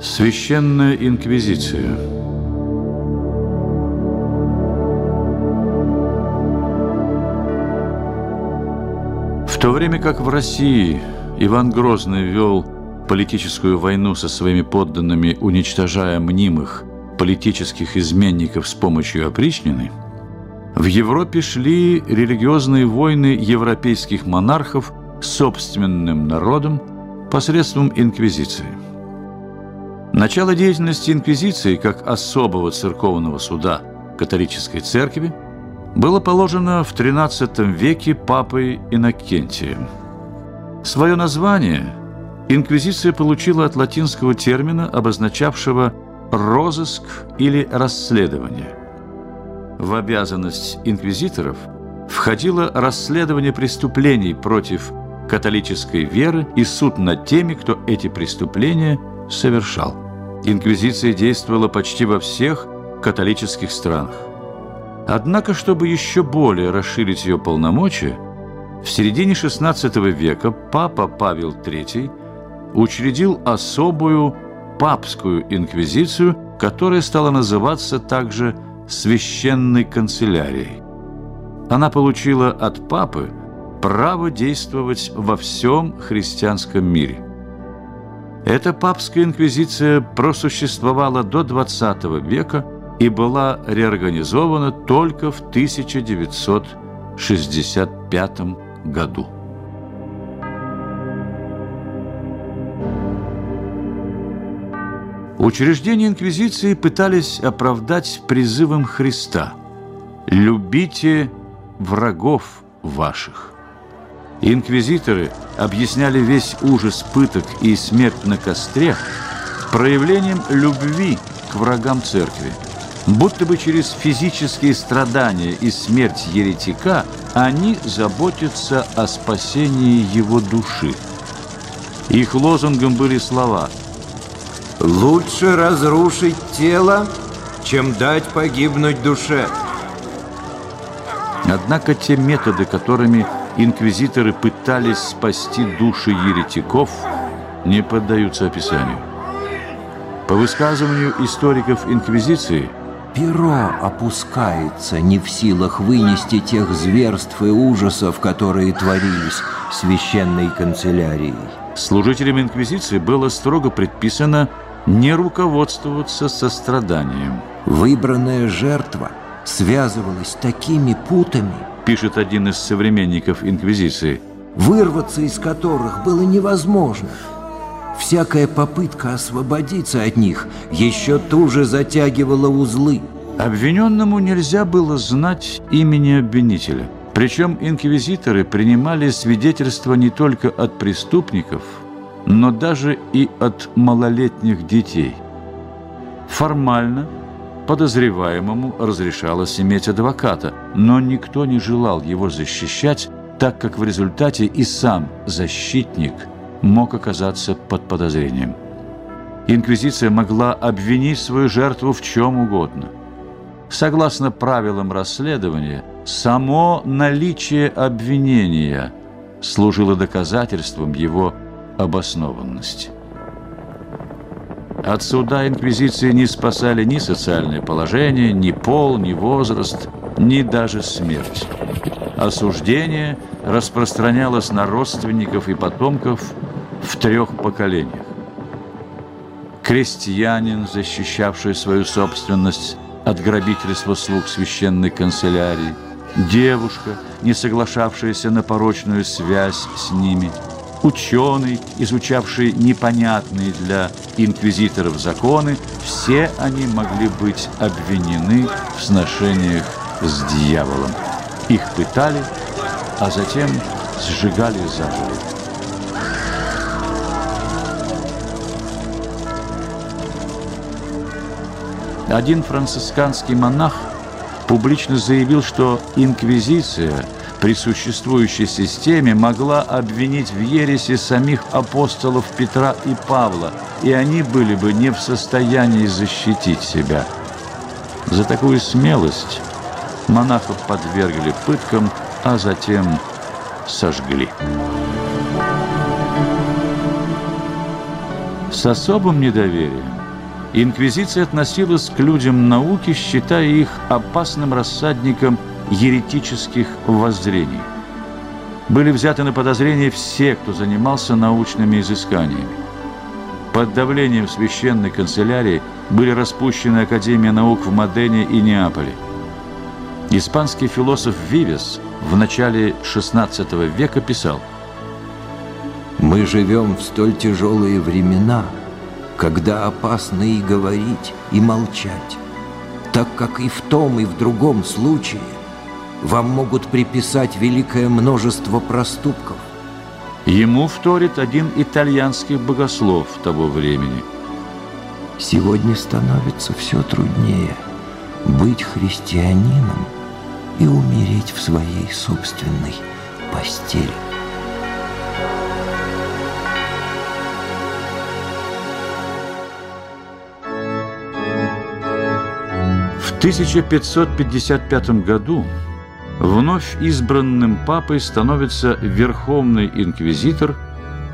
Священная инквизиция В то время как в России Иван Грозный вел политическую войну со своими подданными, уничтожая мнимых политических изменников с помощью опричнины, в Европе шли религиозные войны европейских монархов с собственным народом посредством инквизиции. Начало деятельности инквизиции как особого церковного суда католической церкви было положено в XIII веке папой Иннокентием. Свое название инквизиция получила от латинского термина, обозначавшего розыск или расследование. В обязанность инквизиторов входило расследование преступлений против католической веры и суд над теми, кто эти преступления совершал. Инквизиция действовала почти во всех католических странах. Однако, чтобы еще более расширить ее полномочия, в середине XVI века папа Павел III учредил особую папскую инквизицию, которая стала называться также священной канцелярией. Она получила от папы право действовать во всем христианском мире. Эта папская инквизиция просуществовала до XX века и была реорганизована только в 1965 году. Учреждения инквизиции пытались оправдать призывом Христа «Любите врагов ваших». Инквизиторы объясняли весь ужас пыток и смерть на костре проявлением любви к врагам церкви. Будто бы через физические страдания и смерть еретика они заботятся о спасении его души. Их лозунгом были слова – Лучше разрушить тело, чем дать погибнуть душе. Однако те методы, которыми инквизиторы пытались спасти души еретиков, не поддаются описанию. По высказыванию историков инквизиции, перо опускается, не в силах вынести тех зверств и ужасов, которые творились священной канцелярией. Служителям инквизиции было строго предписано не руководствоваться состраданием. Выбранная жертва связывалась такими путами, пишет один из современников Инквизиции, вырваться из которых было невозможно. Всякая попытка освободиться от них еще туже затягивала узлы. Обвиненному нельзя было знать имени обвинителя. Причем инквизиторы принимали свидетельства не только от преступников – но даже и от малолетних детей. Формально подозреваемому разрешалось иметь адвоката, но никто не желал его защищать, так как в результате и сам защитник мог оказаться под подозрением. Инквизиция могла обвинить свою жертву в чем угодно. Согласно правилам расследования, само наличие обвинения служило доказательством его обоснованности. От суда Инквизиции не спасали ни социальное положение, ни пол, ни возраст, ни даже смерть. Осуждение распространялось на родственников и потомков в трех поколениях. Крестьянин, защищавший свою собственность от грабительства слуг священной канцелярии, девушка, не соглашавшаяся на порочную связь с ними – ученый, изучавший непонятные для инквизиторов законы, все они могли быть обвинены в сношениях с дьяволом. Их пытали, а затем сжигали заживо. Один францисканский монах публично заявил, что инквизиция – при существующей системе могла обвинить в ересе самих апостолов Петра и Павла, и они были бы не в состоянии защитить себя. За такую смелость монахов подвергли пыткам, а затем сожгли. С особым недоверием инквизиция относилась к людям науки, считая их опасным рассадником еретических воззрений. Были взяты на подозрение все, кто занимался научными изысканиями. Под давлением священной канцелярии были распущены Академия наук в Модене и Неаполе. Испанский философ Вивес в начале XVI века писал «Мы живем в столь тяжелые времена, когда опасно и говорить, и молчать, так как и в том, и в другом случае вам могут приписать великое множество проступков, Ему вторит один итальянский богослов того времени. Сегодня становится все труднее быть христианином и умереть в своей собственной постели. В 1555 году вновь избранным папой становится Верховный Инквизитор,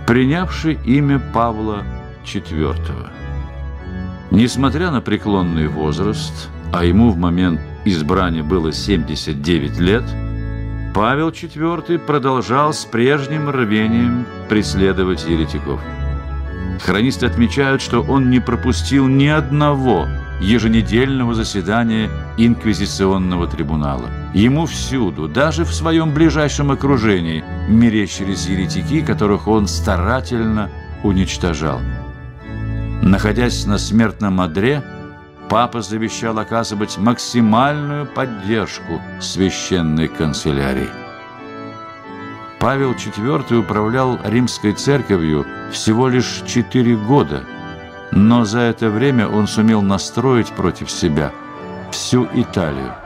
принявший имя Павла IV. Несмотря на преклонный возраст, а ему в момент избрания было 79 лет, Павел IV продолжал с прежним рвением преследовать еретиков. Хронисты отмечают, что он не пропустил ни одного еженедельного заседания инквизиционного трибунала. Ему всюду, даже в своем ближайшем окружении, мерещились еретики, которых он старательно уничтожал. Находясь на смертном одре, папа завещал оказывать максимальную поддержку священной канцелярии. Павел IV управлял римской церковью всего лишь четыре года, но за это время он сумел настроить против себя всю Италию.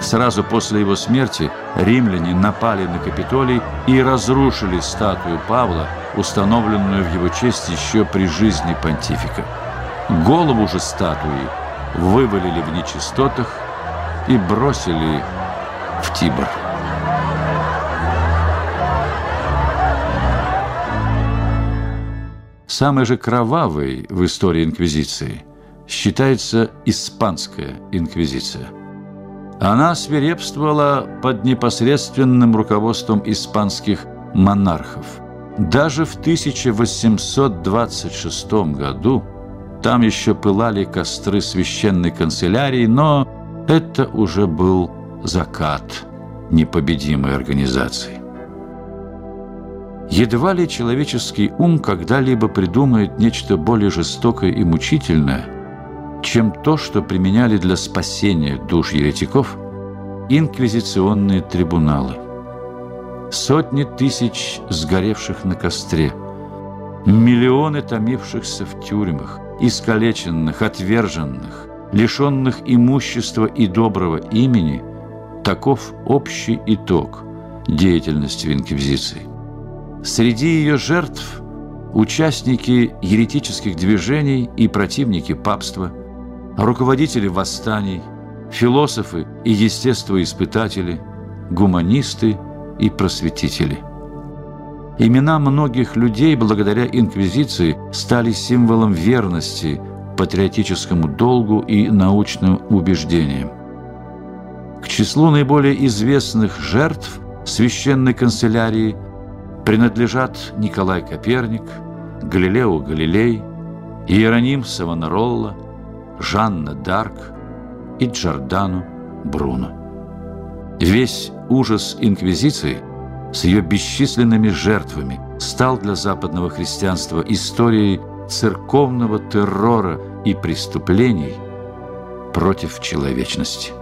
Сразу после его смерти римляне напали на Капитолий и разрушили статую Павла, установленную в его честь еще при жизни понтифика. Голову же статуи вывалили в нечистотах и бросили в Тибр. Самой же кровавой в истории инквизиции считается испанская инквизиция. Она свирепствовала под непосредственным руководством испанских монархов. Даже в 1826 году там еще пылали костры священной канцелярии, но это уже был закат непобедимой организации. Едва ли человеческий ум когда-либо придумает нечто более жестокое и мучительное, чем то, что применяли для спасения душ еретиков инквизиционные трибуналы. Сотни тысяч сгоревших на костре, миллионы томившихся в тюрьмах, искалеченных, отверженных, лишенных имущества и доброго имени – таков общий итог деятельности Инквизиции. Среди ее жертв – участники еретических движений и противники папства, руководители восстаний, философы и естествоиспытатели, гуманисты и просветители. Имена многих людей благодаря инквизиции стали символом верности патриотическому долгу и научным убеждениям. К числу наиболее известных жертв священной канцелярии – принадлежат Николай Коперник, Галилео Галилей, Иероним Савонаролла, Жанна Дарк и Джордано Бруно. Весь ужас Инквизиции с ее бесчисленными жертвами стал для западного христианства историей церковного террора и преступлений против человечности.